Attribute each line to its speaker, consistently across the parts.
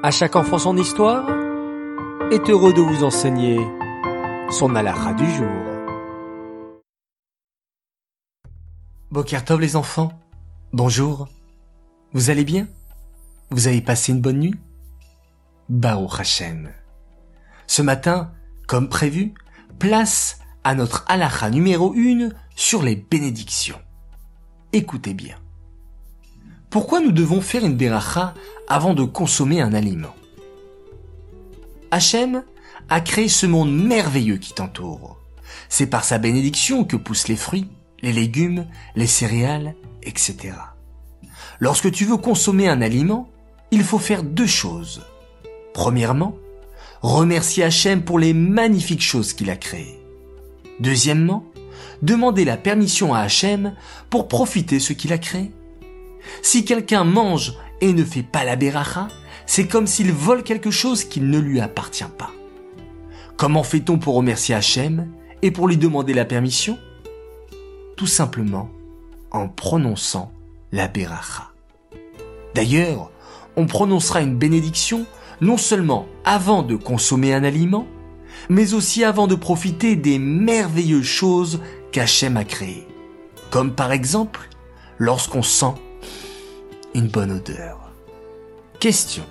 Speaker 1: À chaque enfant son histoire est heureux de vous enseigner son halakha du jour.
Speaker 2: Bokertov les enfants, bonjour. Vous allez bien? Vous avez passé une bonne nuit? Baruch Hashem. Ce matin, comme prévu, place à notre halakha numéro 1 sur les bénédictions. Écoutez bien. Pourquoi nous devons faire une beracha avant de consommer un aliment? Hachem a créé ce monde merveilleux qui t'entoure. C'est par sa bénédiction que poussent les fruits, les légumes, les céréales, etc. Lorsque tu veux consommer un aliment, il faut faire deux choses. Premièrement, remercier Hachem pour les magnifiques choses qu'il a créées. Deuxièmement, demander la permission à Hachem pour profiter ce qu'il a créé. Si quelqu'un mange et ne fait pas la beracha, c'est comme s'il vole quelque chose qui ne lui appartient pas. Comment fait-on pour remercier Hachem et pour lui demander la permission? Tout simplement en prononçant la beracha. D'ailleurs, on prononcera une bénédiction non seulement avant de consommer un aliment, mais aussi avant de profiter des merveilleuses choses qu'Hachem a créées. Comme par exemple, lorsqu'on sent bonne odeur. Question.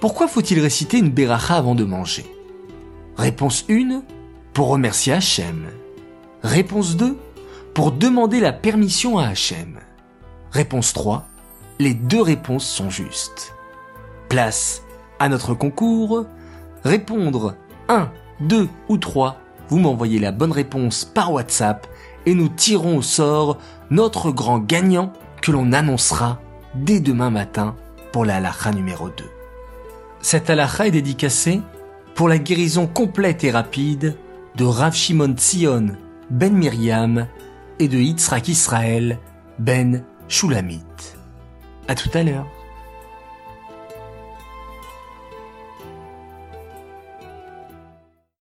Speaker 2: Pourquoi faut-il réciter une beracha avant de manger? Réponse 1. Pour remercier Hachem. Réponse 2. Pour demander la permission à Hachem. Réponse 3. Les deux réponses sont justes. Place à notre concours. Répondre 1, 2 ou 3. Vous m'envoyez la bonne réponse par WhatsApp et nous tirons au sort notre grand gagnant que l'on annoncera dès demain matin pour la halakha numéro 2. Cette halakha est dédicacée pour la guérison complète et rapide de Rav Shimon Tzion ben Miriam et de Yitzhak Israël ben Shulamit. À tout à l'heure.